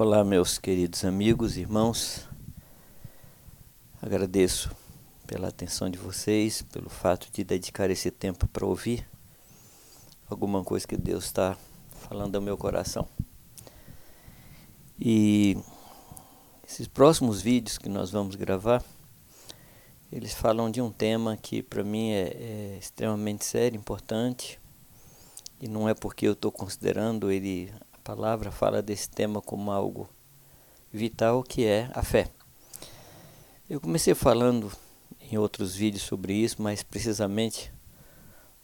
Olá, meus queridos amigos, irmãos. Agradeço pela atenção de vocês, pelo fato de dedicar esse tempo para ouvir alguma coisa que Deus está falando ao meu coração. E esses próximos vídeos que nós vamos gravar, eles falam de um tema que para mim é, é extremamente sério, importante, e não é porque eu estou considerando ele palavra fala desse tema como algo vital, que é a fé. Eu comecei falando em outros vídeos sobre isso, mas precisamente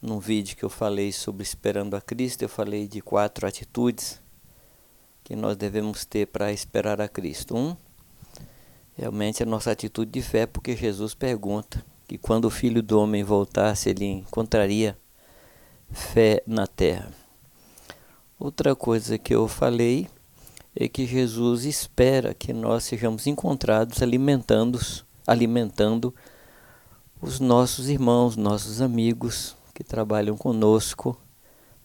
num vídeo que eu falei sobre esperando a Cristo, eu falei de quatro atitudes que nós devemos ter para esperar a Cristo. Um, realmente a nossa atitude de fé, porque Jesus pergunta que quando o Filho do Homem voltasse, ele encontraria fé na terra. Outra coisa que eu falei é que Jesus espera que nós sejamos encontrados alimentando, alimentando os nossos irmãos, nossos amigos que trabalham conosco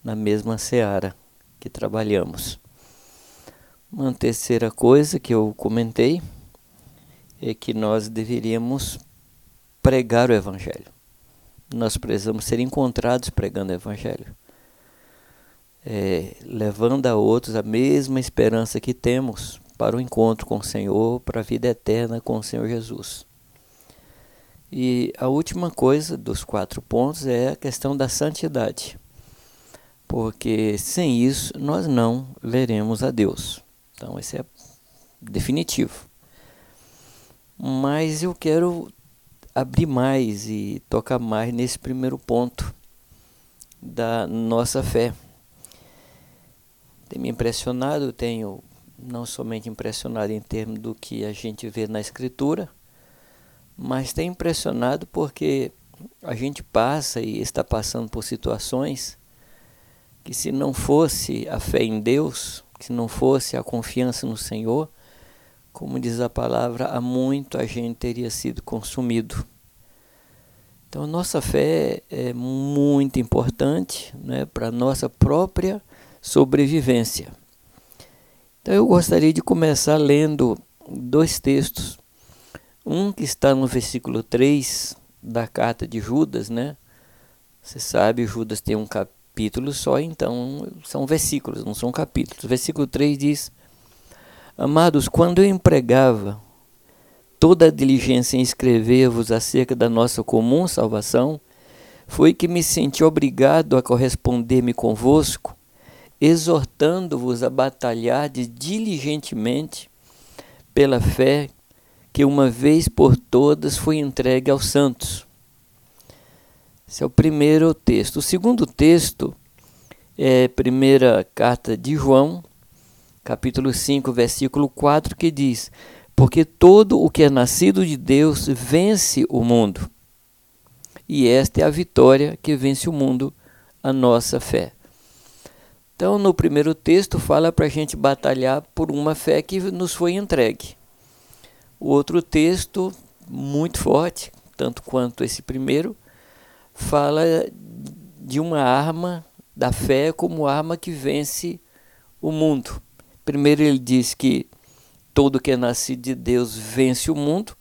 na mesma seara que trabalhamos. Uma terceira coisa que eu comentei é que nós deveríamos pregar o Evangelho. Nós precisamos ser encontrados pregando o Evangelho é, levando a outros a mesma esperança que temos para o encontro com o Senhor, para a vida eterna com o Senhor Jesus. E a última coisa dos quatro pontos é a questão da santidade, porque sem isso nós não veremos a Deus. Então, esse é definitivo. Mas eu quero abrir mais e tocar mais nesse primeiro ponto da nossa fé tem me impressionado, tenho não somente impressionado em termos do que a gente vê na escritura, mas tem impressionado porque a gente passa e está passando por situações que se não fosse a fé em Deus, se não fosse a confiança no Senhor, como diz a palavra, há muito a gente teria sido consumido. Então, nossa fé é muito importante né, para a nossa própria sobrevivência. Então eu gostaria de começar lendo dois textos. Um que está no versículo 3 da carta de Judas, né? Você sabe, Judas tem um capítulo só, então são versículos, não são capítulos. Versículo 3 diz: Amados, quando eu empregava toda a diligência em escrever-vos acerca da nossa comum salvação, foi que me senti obrigado a corresponder-me convosco exortando-vos a batalhar diligentemente pela fé que uma vez por todas foi entregue aos santos. Esse é o primeiro texto. O segundo texto é a primeira carta de João, capítulo 5, versículo 4, que diz: Porque todo o que é nascido de Deus vence o mundo. E esta é a vitória que vence o mundo, a nossa fé. Então, no primeiro texto, fala para a gente batalhar por uma fé que nos foi entregue. O outro texto, muito forte, tanto quanto esse primeiro, fala de uma arma da fé como arma que vence o mundo. Primeiro, ele diz que todo que é nascido de Deus vence o mundo,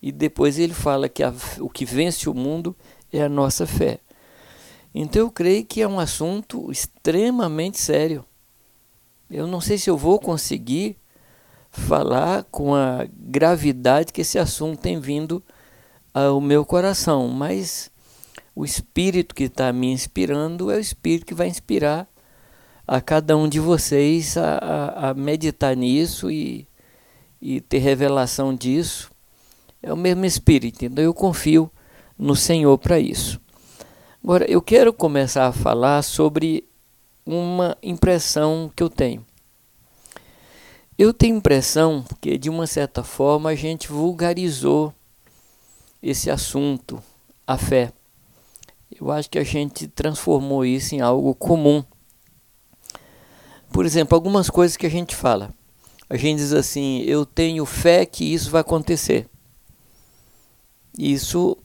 e depois ele fala que a, o que vence o mundo é a nossa fé. Então eu creio que é um assunto extremamente sério. Eu não sei se eu vou conseguir falar com a gravidade que esse assunto tem vindo ao meu coração, mas o Espírito que está me inspirando é o Espírito que vai inspirar a cada um de vocês a, a, a meditar nisso e, e ter revelação disso. É o mesmo Espírito, então eu confio no Senhor para isso. Agora, eu quero começar a falar sobre uma impressão que eu tenho. Eu tenho impressão que, de uma certa forma, a gente vulgarizou esse assunto, a fé. Eu acho que a gente transformou isso em algo comum. Por exemplo, algumas coisas que a gente fala. A gente diz assim: eu tenho fé que isso vai acontecer. Isso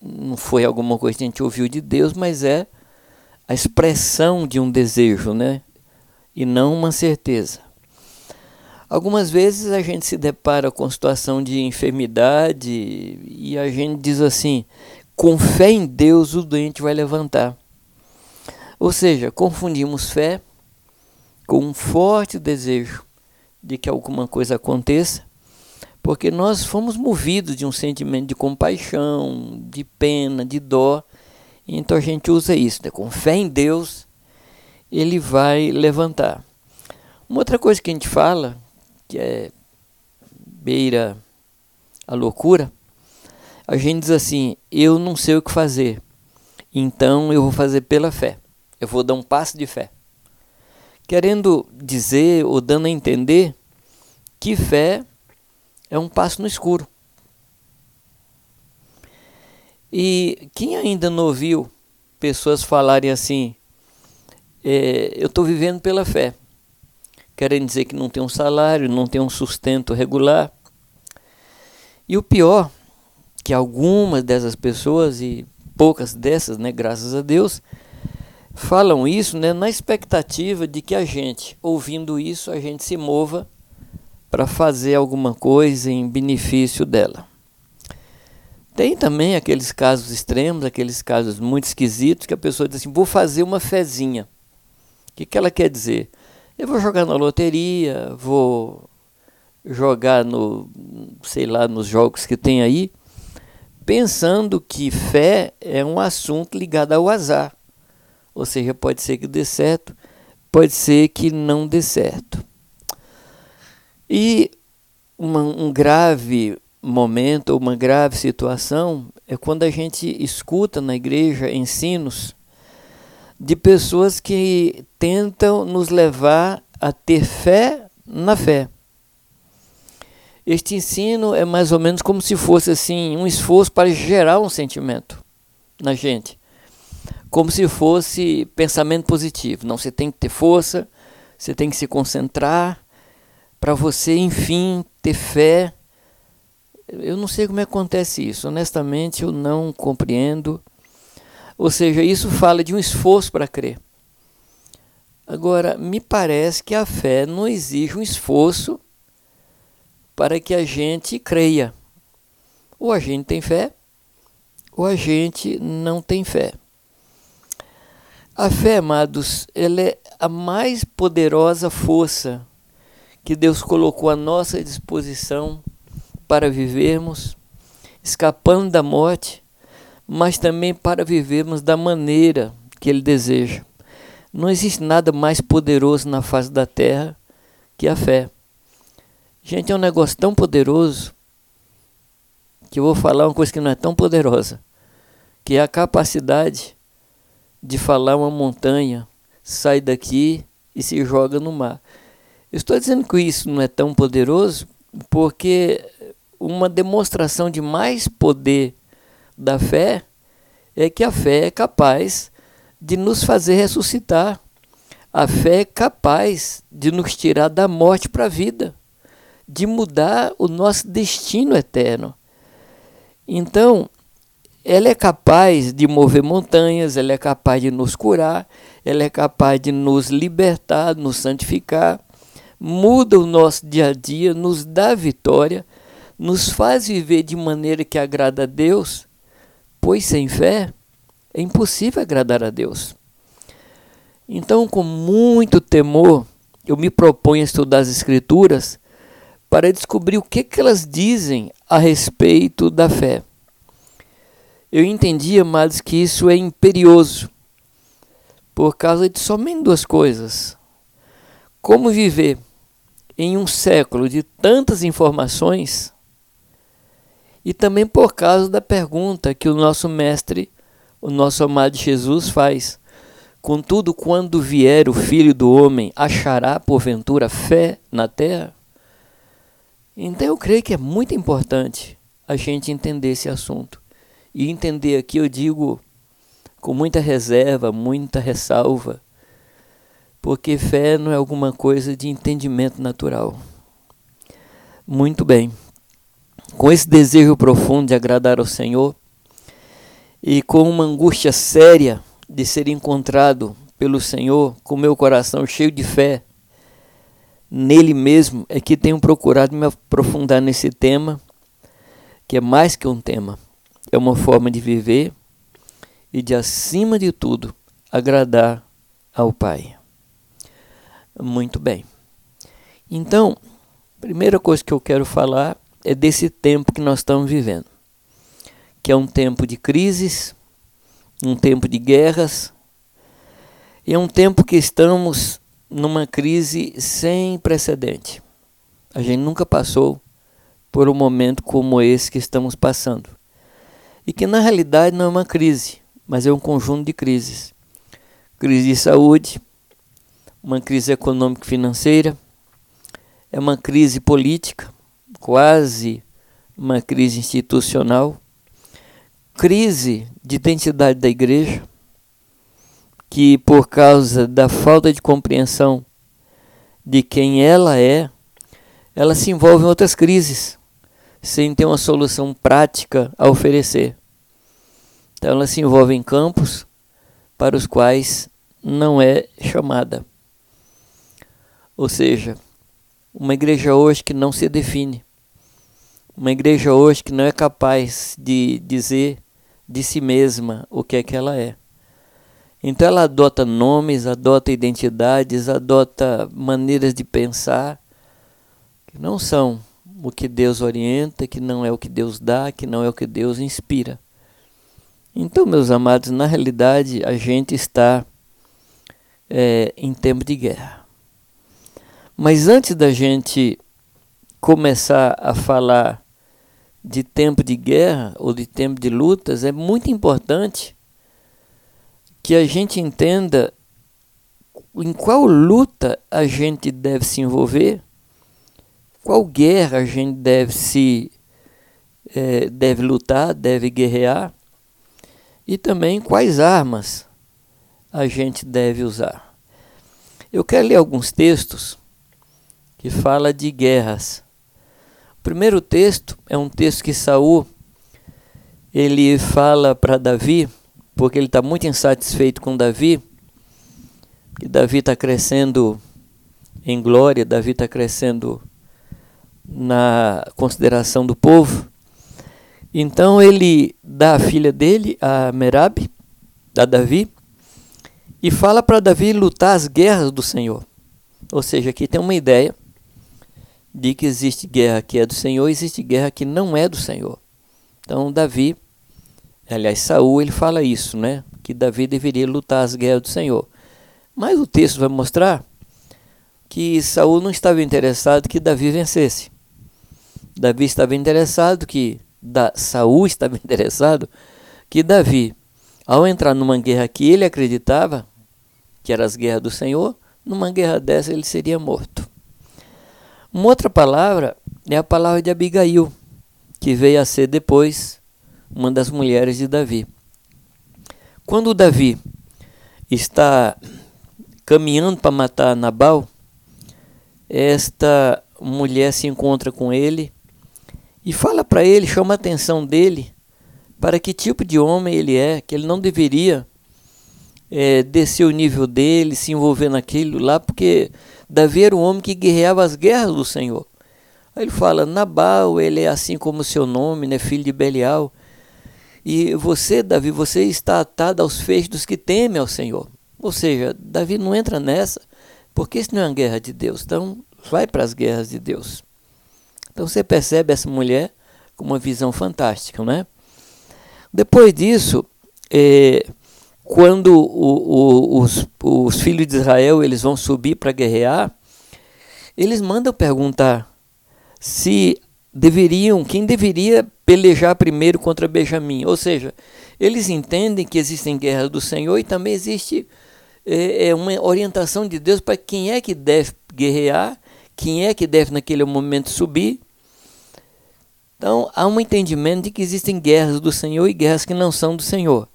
não foi alguma coisa que a gente ouviu de Deus, mas é a expressão de um desejo, né? E não uma certeza. Algumas vezes a gente se depara com situação de enfermidade e a gente diz assim: com fé em Deus o doente vai levantar. Ou seja, confundimos fé com um forte desejo de que alguma coisa aconteça, porque nós fomos movidos de um sentimento de compaixão, de pena, de dó. Então a gente usa isso, né? com fé em Deus, ele vai levantar. Uma outra coisa que a gente fala, que é beira a loucura, a gente diz assim: eu não sei o que fazer, então eu vou fazer pela fé, eu vou dar um passo de fé querendo dizer ou dando a entender que fé é um passo no escuro. E quem ainda não ouviu pessoas falarem assim, é, eu estou vivendo pela fé, querem dizer que não tem um salário, não tem um sustento regular. E o pior, que algumas dessas pessoas, e poucas dessas, né, graças a Deus, falam isso né, na expectativa de que a gente, ouvindo isso, a gente se mova para fazer alguma coisa em benefício dela. Tem também aqueles casos extremos, aqueles casos muito esquisitos, que a pessoa diz assim: vou fazer uma fezinha. O que, que ela quer dizer? Eu vou jogar na loteria, vou jogar no, sei lá, nos jogos que tem aí, pensando que fé é um assunto ligado ao azar. Ou seja, pode ser que dê certo, pode ser que não dê certo. E uma, um grave momento, uma grave situação, é quando a gente escuta na igreja ensinos de pessoas que tentam nos levar a ter fé na fé. Este ensino é mais ou menos como se fosse assim um esforço para gerar um sentimento na gente como se fosse pensamento positivo. Não, você tem que ter força, você tem que se concentrar para você, enfim, ter fé. Eu não sei como acontece isso, honestamente eu não compreendo. Ou seja, isso fala de um esforço para crer. Agora, me parece que a fé não exige um esforço para que a gente creia. Ou a gente tem fé, ou a gente não tem fé. A fé, amados, ela é a mais poderosa força que Deus colocou à nossa disposição para vivermos, escapando da morte, mas também para vivermos da maneira que Ele deseja. Não existe nada mais poderoso na face da terra que a fé. Gente, é um negócio tão poderoso que eu vou falar uma coisa que não é tão poderosa, que é a capacidade de falar uma montanha, sai daqui e se joga no mar. Estou dizendo que isso não é tão poderoso porque uma demonstração de mais poder da fé é que a fé é capaz de nos fazer ressuscitar. A fé é capaz de nos tirar da morte para a vida, de mudar o nosso destino eterno. Então, ela é capaz de mover montanhas, ela é capaz de nos curar, ela é capaz de nos libertar, nos santificar, muda o nosso dia a dia, nos dá vitória, nos faz viver de maneira que agrada a Deus, pois sem fé é impossível agradar a Deus. Então, com muito temor, eu me proponho a estudar as Escrituras para descobrir o que, que elas dizem a respeito da fé eu entendi, amados, que isso é imperioso por causa de somente duas coisas. Como viver em um século de tantas informações e também por causa da pergunta que o nosso mestre, o nosso amado Jesus faz. Contudo, quando vier o Filho do Homem, achará porventura fé na terra? Então eu creio que é muito importante a gente entender esse assunto. E entender aqui, eu digo com muita reserva, muita ressalva, porque fé não é alguma coisa de entendimento natural. Muito bem. Com esse desejo profundo de agradar ao Senhor e com uma angústia séria de ser encontrado pelo Senhor, com meu coração cheio de fé, nele mesmo é que tenho procurado me aprofundar nesse tema, que é mais que um tema, é uma forma de viver e de, acima de tudo, agradar ao Pai. Muito bem. Então, primeira coisa que eu quero falar é desse tempo que nós estamos vivendo, que é um tempo de crises, um tempo de guerras, e é um tempo que estamos numa crise sem precedente. A gente nunca passou por um momento como esse que estamos passando. E que na realidade não é uma crise, mas é um conjunto de crises. Crise de saúde, uma crise econômica e financeira, é uma crise política, quase uma crise institucional, crise de identidade da igreja, que por causa da falta de compreensão de quem ela é, ela se envolve em outras crises, sem ter uma solução prática a oferecer. Então ela se envolve em campos para os quais não é chamada. Ou seja, uma igreja hoje que não se define, uma igreja hoje que não é capaz de dizer de si mesma o que é que ela é. Então ela adota nomes, adota identidades, adota maneiras de pensar que não são o que Deus orienta, que não é o que Deus dá, que não é o que Deus inspira. Então, meus amados, na realidade a gente está é, em tempo de guerra. Mas antes da gente começar a falar de tempo de guerra ou de tempo de lutas, é muito importante que a gente entenda em qual luta a gente deve se envolver, qual guerra a gente deve se é, deve lutar, deve guerrear, e também quais armas a gente deve usar. Eu quero ler alguns textos que fala de guerras. O primeiro texto é um texto que Saul ele fala para Davi porque ele está muito insatisfeito com Davi, que Davi está crescendo em glória, Davi está crescendo na consideração do povo. Então ele dá a filha dele, a Merab, a Davi, e fala para Davi lutar as guerras do Senhor. Ou seja, aqui tem uma ideia de que existe guerra que é do Senhor, existe guerra que não é do Senhor. Então Davi Aliás, Saul ele fala isso, né? Que Davi deveria lutar as guerras do Senhor. Mas o texto vai mostrar que Saul não estava interessado que Davi vencesse. Davi estava interessado que da, Saul estava interessado que Davi, ao entrar numa guerra que ele acreditava que era as guerras do Senhor, numa guerra dessa ele seria morto. Uma outra palavra é a palavra de Abigail, que veio a ser depois uma das mulheres de Davi. Quando Davi está caminhando para matar Nabal, esta mulher se encontra com ele e fala para ele, chama a atenção dele para que tipo de homem ele é, que ele não deveria é, descer o nível dele, se envolver naquilo lá, porque Davi era um homem que guerreava as guerras do Senhor. Aí ele fala, Nabal, ele é assim como seu nome, né, filho de Belial. E você, Davi, você está atado aos feixes dos que temem ao Senhor. Ou seja, Davi não entra nessa, porque isso não é uma guerra de Deus. Então, vai para as guerras de Deus. Então você percebe essa mulher com uma visão fantástica, né? Depois disso, é, quando o, o, os, os filhos de Israel eles vão subir para guerrear, eles mandam perguntar se deveriam, quem deveria pelejar primeiro contra Benjamim. Ou seja, eles entendem que existem guerras do Senhor e também existe é, é uma orientação de Deus para quem é que deve guerrear, quem é que deve naquele momento subir. Então há um entendimento de que existem guerras do Senhor e guerras que não são do Senhor.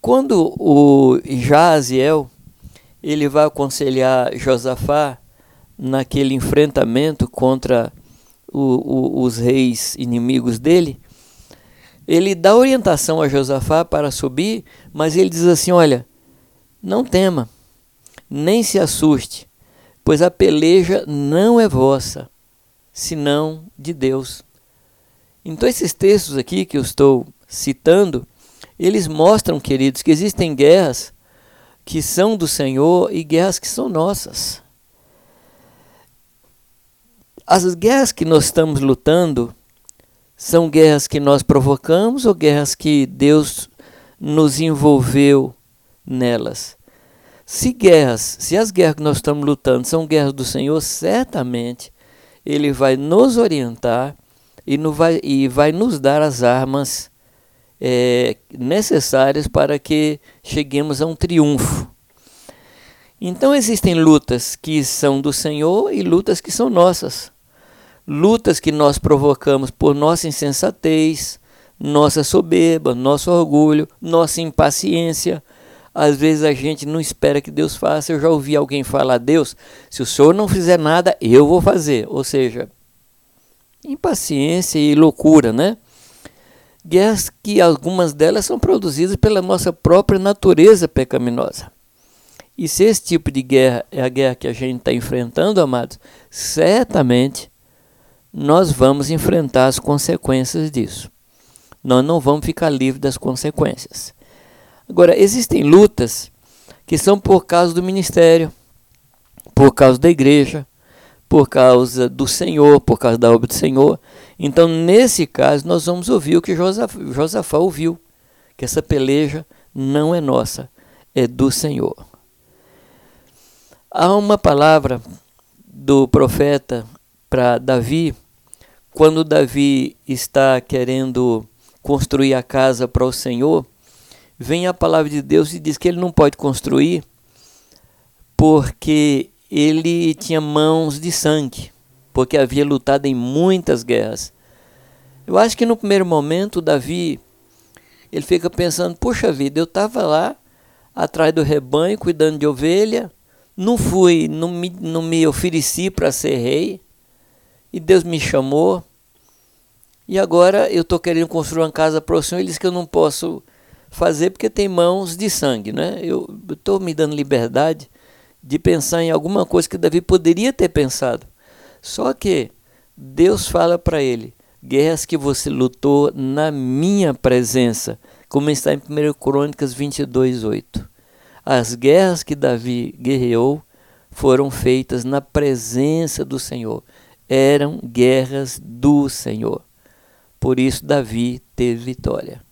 Quando o Jaziel ele vai aconselhar Josafá naquele enfrentamento contra o, o, os reis inimigos dele, ele dá orientação a Josafá para subir, mas ele diz assim: Olha, não tema, nem se assuste, pois a peleja não é vossa, senão de Deus. Então, esses textos aqui que eu estou citando, eles mostram, queridos, que existem guerras que são do Senhor e guerras que são nossas. As guerras que nós estamos lutando são guerras que nós provocamos ou guerras que Deus nos envolveu nelas? Se guerras, se as guerras que nós estamos lutando são guerras do Senhor, certamente Ele vai nos orientar e, vai, e vai nos dar as armas é, necessárias para que cheguemos a um triunfo. Então existem lutas que são do Senhor e lutas que são nossas. Lutas que nós provocamos por nossa insensatez, nossa soberba, nosso orgulho, nossa impaciência, às vezes a gente não espera que Deus faça. Eu já ouvi alguém falar: Deus, se o Senhor não fizer nada, eu vou fazer. Ou seja, impaciência e loucura, né? Guerras que algumas delas são produzidas pela nossa própria natureza pecaminosa. E se esse tipo de guerra é a guerra que a gente está enfrentando, amados, certamente nós vamos enfrentar as consequências disso. Nós não vamos ficar livres das consequências. Agora, existem lutas que são por causa do ministério, por causa da igreja, por causa do Senhor, por causa da obra do Senhor. Então, nesse caso, nós vamos ouvir o que Josafá ouviu, que essa peleja não é nossa, é do Senhor. Há uma palavra do profeta para Davi, quando Davi está querendo construir a casa para o Senhor, vem a palavra de Deus e diz que ele não pode construir porque ele tinha mãos de sangue, porque havia lutado em muitas guerras. Eu acho que no primeiro momento Davi ele fica pensando: puxa vida, eu estava lá atrás do rebanho cuidando de ovelha, não fui, não me, não me ofereci para ser rei, e Deus me chamou. E agora eu estou querendo construir uma casa para o Senhor. Ele diz que eu não posso fazer porque tem mãos de sangue, né? Eu estou me dando liberdade de pensar em alguma coisa que Davi poderia ter pensado. Só que Deus fala para ele: guerras que você lutou na minha presença, como está em 1 Crônicas 22, 8. As guerras que Davi guerreou foram feitas na presença do Senhor. Eram guerras do Senhor. Por isso Davi teve vitória.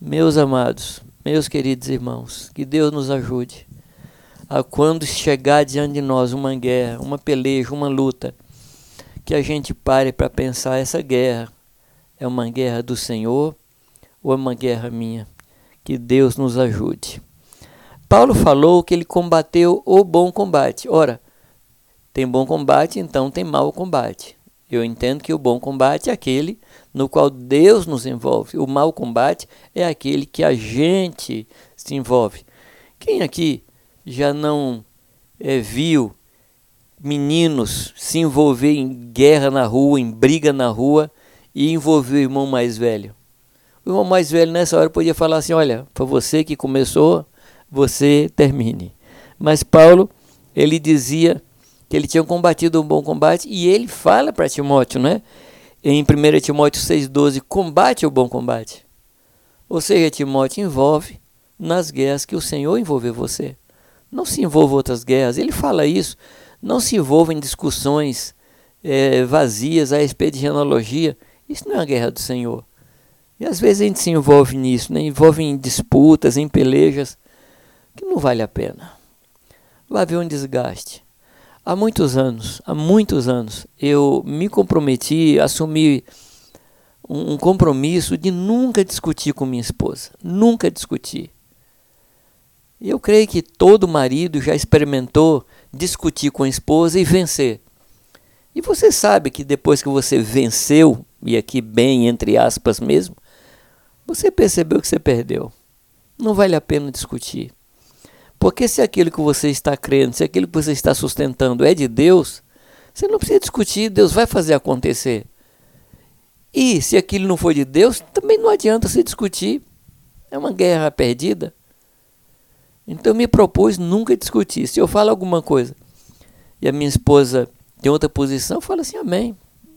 Meus amados, meus queridos irmãos, que Deus nos ajude a quando chegar diante de nós uma guerra, uma peleja, uma luta, que a gente pare para pensar: essa guerra é uma guerra do Senhor ou é uma guerra minha? Que Deus nos ajude. Paulo falou que ele combateu o bom combate. Ora, tem bom combate, então tem mau combate. Eu entendo que o bom combate é aquele no qual Deus nos envolve. O mau combate é aquele que a gente se envolve. Quem aqui já não é, viu meninos se envolver em guerra na rua, em briga na rua e envolver o irmão mais velho? O irmão mais velho nessa hora podia falar assim: olha, foi você que começou, você termine. Mas Paulo, ele dizia que ele tinha combatido um bom combate e ele fala para Timóteo, né? em 1 Timóteo 6,12, combate o bom combate. Ou seja, Timóteo envolve nas guerras que o Senhor envolveu você. Não se envolva em outras guerras. Ele fala isso. Não se envolva em discussões é, vazias a respeito de genealogia. Isso não é a guerra do Senhor. E às vezes a gente se envolve nisso, né? envolve em disputas, em pelejas, que não vale a pena. Vai haver um desgaste. Há muitos anos, há muitos anos, eu me comprometi, assumi um compromisso de nunca discutir com minha esposa, nunca discutir. Eu creio que todo marido já experimentou discutir com a esposa e vencer. E você sabe que depois que você venceu, e aqui bem entre aspas mesmo, você percebeu que você perdeu. Não vale a pena discutir. Porque se aquilo que você está crendo, se aquilo que você está sustentando é de Deus, você não precisa discutir, Deus vai fazer acontecer. E se aquilo não for de Deus, também não adianta se discutir. É uma guerra perdida. Então me propus nunca discutir. Se eu falo alguma coisa e a minha esposa tem outra posição, fala assim: Amém.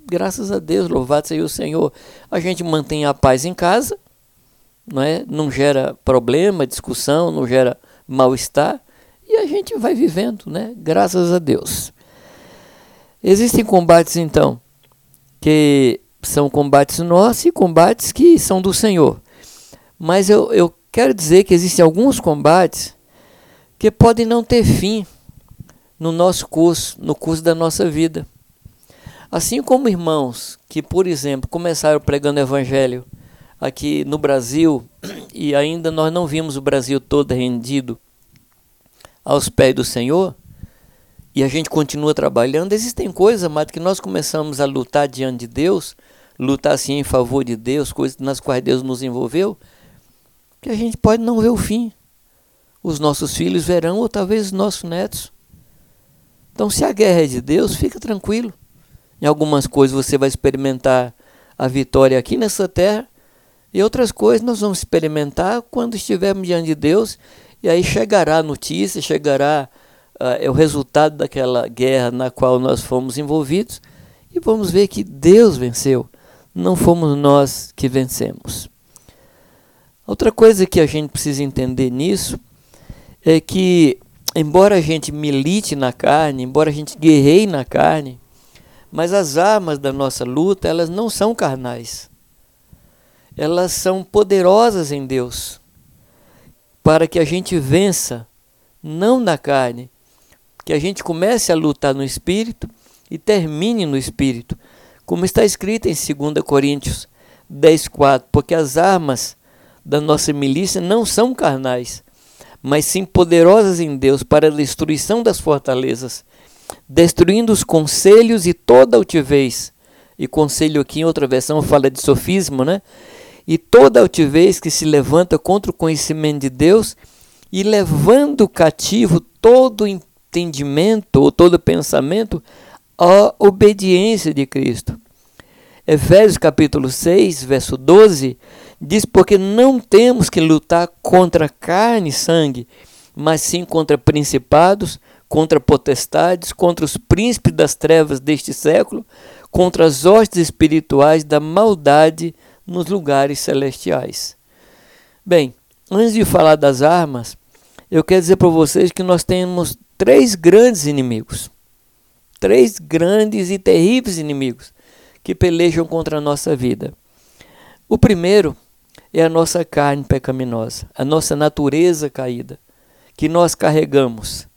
Graças a Deus, louvado seja o Senhor. A gente mantém a paz em casa, não, é? não gera problema, discussão, não gera mal-estar e a gente vai vivendo, né? Graças a Deus. Existem combates então que são combates nossos e combates que são do Senhor. Mas eu, eu quero dizer que existem alguns combates que podem não ter fim no nosso curso, no curso da nossa vida. Assim como irmãos que, por exemplo, começaram pregando evangelho aqui no Brasil e ainda nós não vimos o Brasil todo rendido aos pés do Senhor e a gente continua trabalhando, existem coisas, amado, que nós começamos a lutar diante de Deus, lutar assim em favor de Deus, coisas nas quais Deus nos envolveu, que a gente pode não ver o fim. Os nossos filhos verão, ou talvez os nossos netos. Então, se a guerra é de Deus, fica tranquilo. Em algumas coisas você vai experimentar a vitória aqui nessa terra, e outras coisas nós vamos experimentar quando estivermos diante de Deus e aí chegará a notícia, chegará uh, o resultado daquela guerra na qual nós fomos envolvidos e vamos ver que Deus venceu, não fomos nós que vencemos. Outra coisa que a gente precisa entender nisso é que, embora a gente milite na carne, embora a gente guerreie na carne, mas as armas da nossa luta, elas não são carnais. Elas são poderosas em Deus para que a gente vença, não na carne, que a gente comece a lutar no espírito e termine no espírito, como está escrito em 2 Coríntios 10:4, porque as armas da nossa milícia não são carnais, mas sim poderosas em Deus para a destruição das fortalezas, destruindo os conselhos e toda altivez. E conselho aqui em outra versão fala de sofismo, né? e toda altivez que se levanta contra o conhecimento de Deus e levando cativo todo entendimento ou todo pensamento à obediência de Cristo. Efésios capítulo 6, verso 12, diz: Porque não temos que lutar contra carne e sangue, mas sim contra principados, contra potestades, contra os príncipes das trevas deste século, contra as hostes espirituais da maldade nos lugares celestiais. Bem, antes de falar das armas, eu quero dizer para vocês que nós temos três grandes inimigos. Três grandes e terríveis inimigos que pelejam contra a nossa vida. O primeiro é a nossa carne pecaminosa, a nossa natureza caída, que nós carregamos.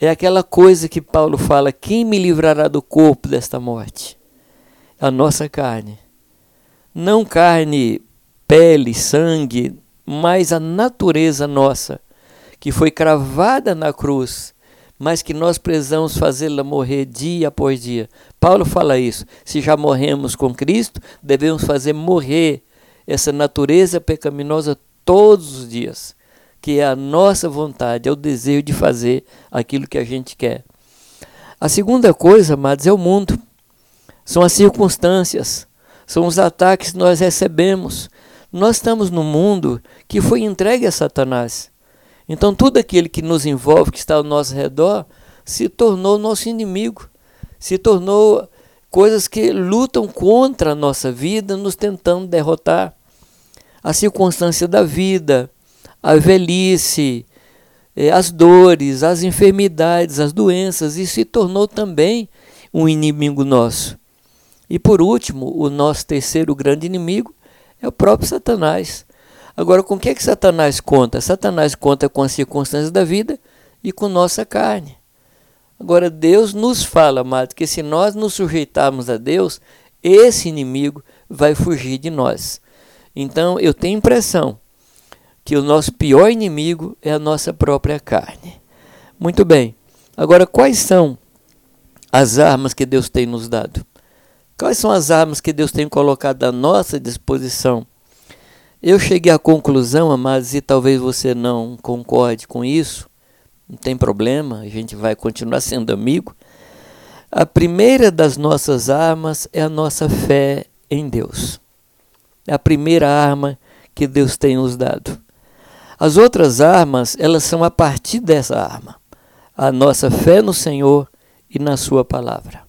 É aquela coisa que Paulo fala: quem me livrará do corpo desta morte? A nossa carne não carne, pele, sangue, mas a natureza nossa, que foi cravada na cruz, mas que nós precisamos fazê-la morrer dia após dia. Paulo fala isso. Se já morremos com Cristo, devemos fazer morrer essa natureza pecaminosa todos os dias, que é a nossa vontade, é o desejo de fazer aquilo que a gente quer. A segunda coisa, amados, é o mundo. São as circunstâncias são os ataques que nós recebemos. Nós estamos num mundo que foi entregue a Satanás. Então, tudo aquele que nos envolve, que está ao nosso redor, se tornou nosso inimigo, se tornou coisas que lutam contra a nossa vida, nos tentando derrotar. A circunstância da vida, a velhice, eh, as dores, as enfermidades, as doenças, isso se tornou também um inimigo nosso. E por último, o nosso terceiro grande inimigo é o próprio Satanás. Agora, com o que, é que Satanás conta? Satanás conta com as circunstâncias da vida e com nossa carne. Agora, Deus nos fala, amado, que se nós nos sujeitarmos a Deus, esse inimigo vai fugir de nós. Então, eu tenho impressão que o nosso pior inimigo é a nossa própria carne. Muito bem. Agora, quais são as armas que Deus tem nos dado? Quais são as armas que Deus tem colocado à nossa disposição? Eu cheguei à conclusão, amados, e talvez você não concorde com isso, não tem problema, a gente vai continuar sendo amigo. A primeira das nossas armas é a nossa fé em Deus. É a primeira arma que Deus tem nos dado. As outras armas, elas são a partir dessa arma. A nossa fé no Senhor e na Sua palavra.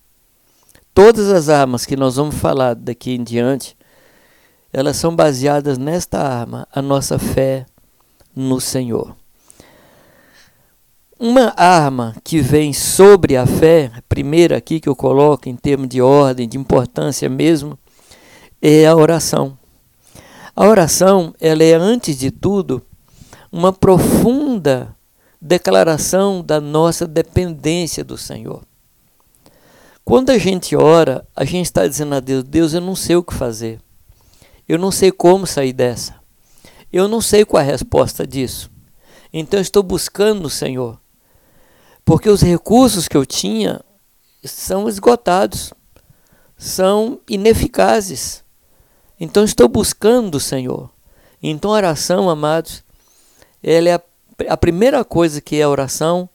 Todas as armas que nós vamos falar daqui em diante, elas são baseadas nesta arma, a nossa fé no Senhor. Uma arma que vem sobre a fé, a primeira aqui que eu coloco em termos de ordem, de importância mesmo, é a oração. A oração, ela é antes de tudo uma profunda declaração da nossa dependência do Senhor. Quando a gente ora, a gente está dizendo a Deus: Deus, eu não sei o que fazer. Eu não sei como sair dessa. Eu não sei qual a resposta disso. Então estou buscando o Senhor. Porque os recursos que eu tinha são esgotados, são ineficazes. Então estou buscando o Senhor. Então a oração, amados, ela é a, a primeira coisa que é a oração,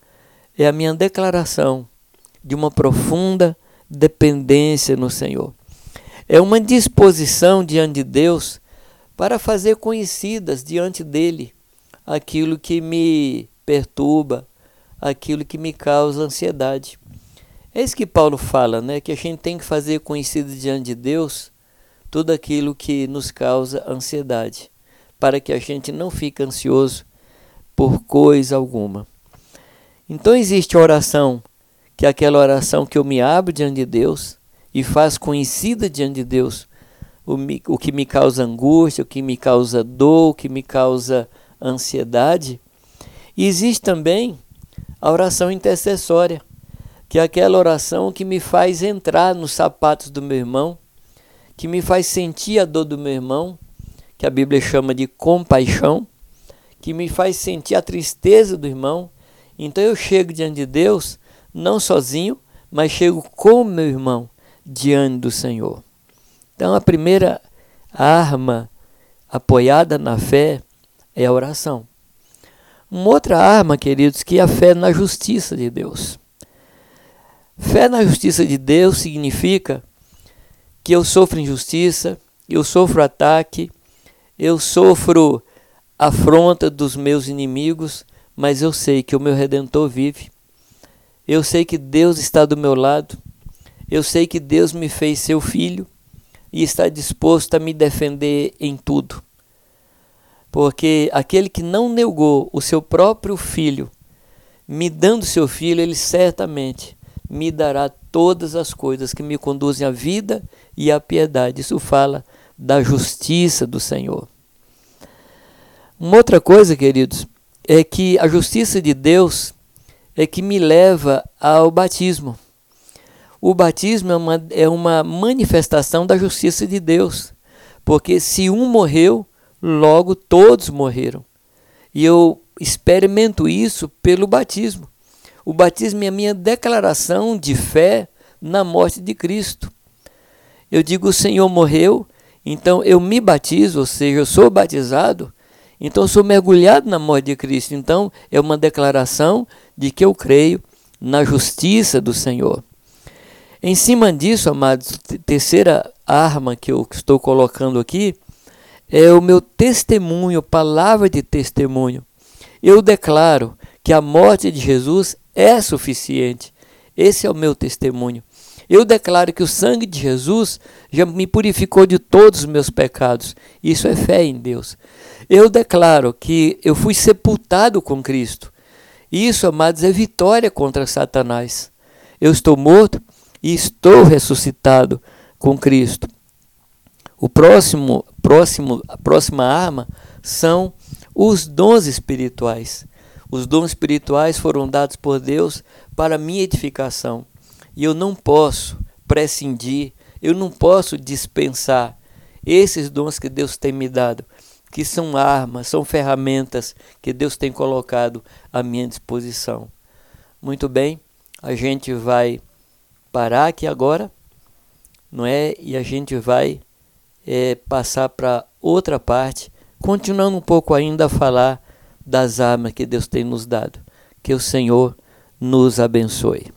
é a minha declaração de uma profunda dependência no Senhor. É uma disposição diante de Deus para fazer conhecidas diante dele aquilo que me perturba, aquilo que me causa ansiedade. É isso que Paulo fala, né? Que a gente tem que fazer conhecido diante de Deus tudo aquilo que nos causa ansiedade, para que a gente não fique ansioso por coisa alguma. Então existe a oração, que é aquela oração que eu me abro diante de Deus e faz conhecida diante de Deus o, o que me causa angústia, o que me causa dor, o que me causa ansiedade. E existe também a oração intercessória, que é aquela oração que me faz entrar nos sapatos do meu irmão, que me faz sentir a dor do meu irmão, que a Bíblia chama de compaixão, que me faz sentir a tristeza do irmão. Então eu chego diante de Deus, não sozinho, mas chego com meu irmão diante do Senhor. Então a primeira arma apoiada na fé é a oração. Uma outra arma, queridos, que é a fé na justiça de Deus. Fé na justiça de Deus significa que eu sofro injustiça, eu sofro ataque, eu sofro afronta dos meus inimigos, mas eu sei que o meu redentor vive. Eu sei que Deus está do meu lado. Eu sei que Deus me fez seu filho e está disposto a me defender em tudo. Porque aquele que não negou o seu próprio filho, me dando seu filho, ele certamente me dará todas as coisas que me conduzem à vida e à piedade. Isso fala da justiça do Senhor. Uma outra coisa, queridos, é que a justiça de Deus é que me leva ao batismo. O batismo é uma, é uma manifestação da justiça de Deus, porque se um morreu, logo todos morreram. E eu experimento isso pelo batismo. O batismo é a minha declaração de fé na morte de Cristo. Eu digo: o Senhor morreu, então eu me batizo, ou seja, eu sou batizado, então eu sou mergulhado na morte de Cristo. Então é uma declaração de que eu creio na justiça do Senhor. Em cima disso, amados, terceira arma que eu estou colocando aqui é o meu testemunho, palavra de testemunho. Eu declaro que a morte de Jesus é suficiente. Esse é o meu testemunho. Eu declaro que o sangue de Jesus já me purificou de todos os meus pecados. Isso é fé em Deus. Eu declaro que eu fui sepultado com Cristo. Isso, amados, é vitória contra Satanás. Eu estou morto, e estou ressuscitado com Cristo. O próximo, próximo, a próxima arma são os dons espirituais. Os dons espirituais foram dados por Deus para minha edificação. E eu não posso prescindir, eu não posso dispensar esses dons que Deus tem me dado, que são armas, são ferramentas que Deus tem colocado à minha disposição. Muito bem, a gente vai parar aqui agora, não é? E a gente vai é, passar para outra parte, continuando um pouco ainda a falar das armas que Deus tem nos dado. Que o Senhor nos abençoe.